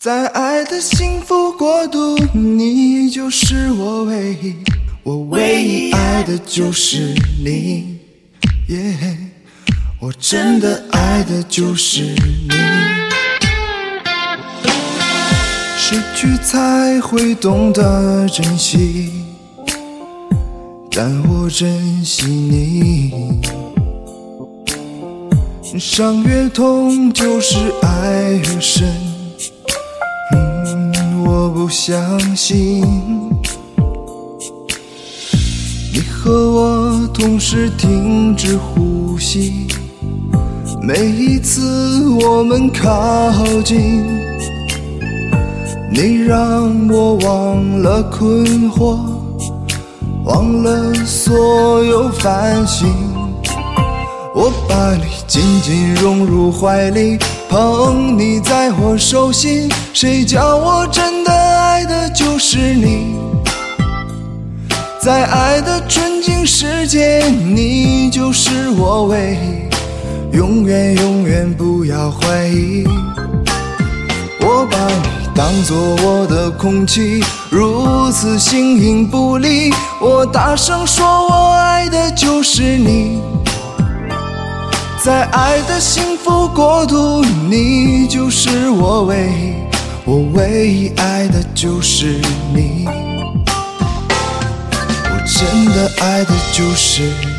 在爱的幸福国度，你就是我唯一，我唯一爱的就是你，耶，我真的爱的就是你。失去才会懂得珍惜，但我珍惜你。伤越痛，就是爱越深。不相信你和我同时停止呼吸。每一次我们靠近，你让我忘了困惑，忘了所有烦心。我把你紧紧拥入怀里，捧你在我手心。谁叫我真的在爱的纯净世界，你就是我唯一，永远永远不要怀疑。我把你当作我的空气，如此形影不离。我大声说，我爱的就是你。在爱的幸福国度，你就是我唯一，我唯一爱的就是你，真的爱的就是。